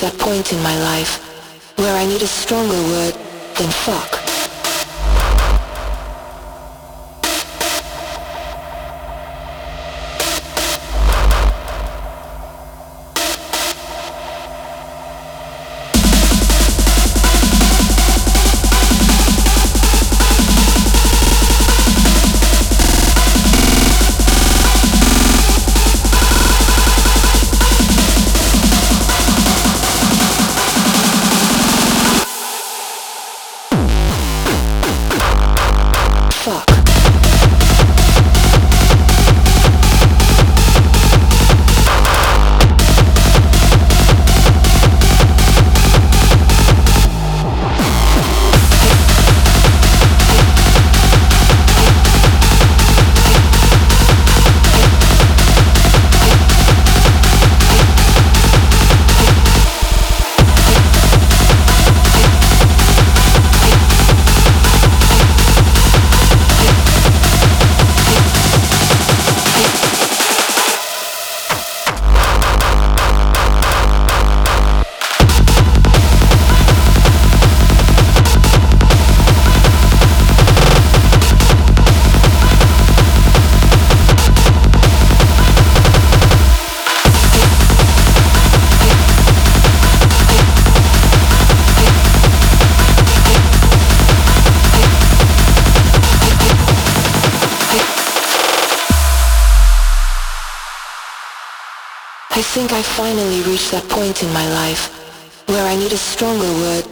that point in my life where I need a stronger word than fuck. Point in my life where I need a stronger word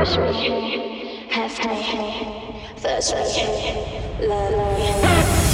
Push me, have thirst me, love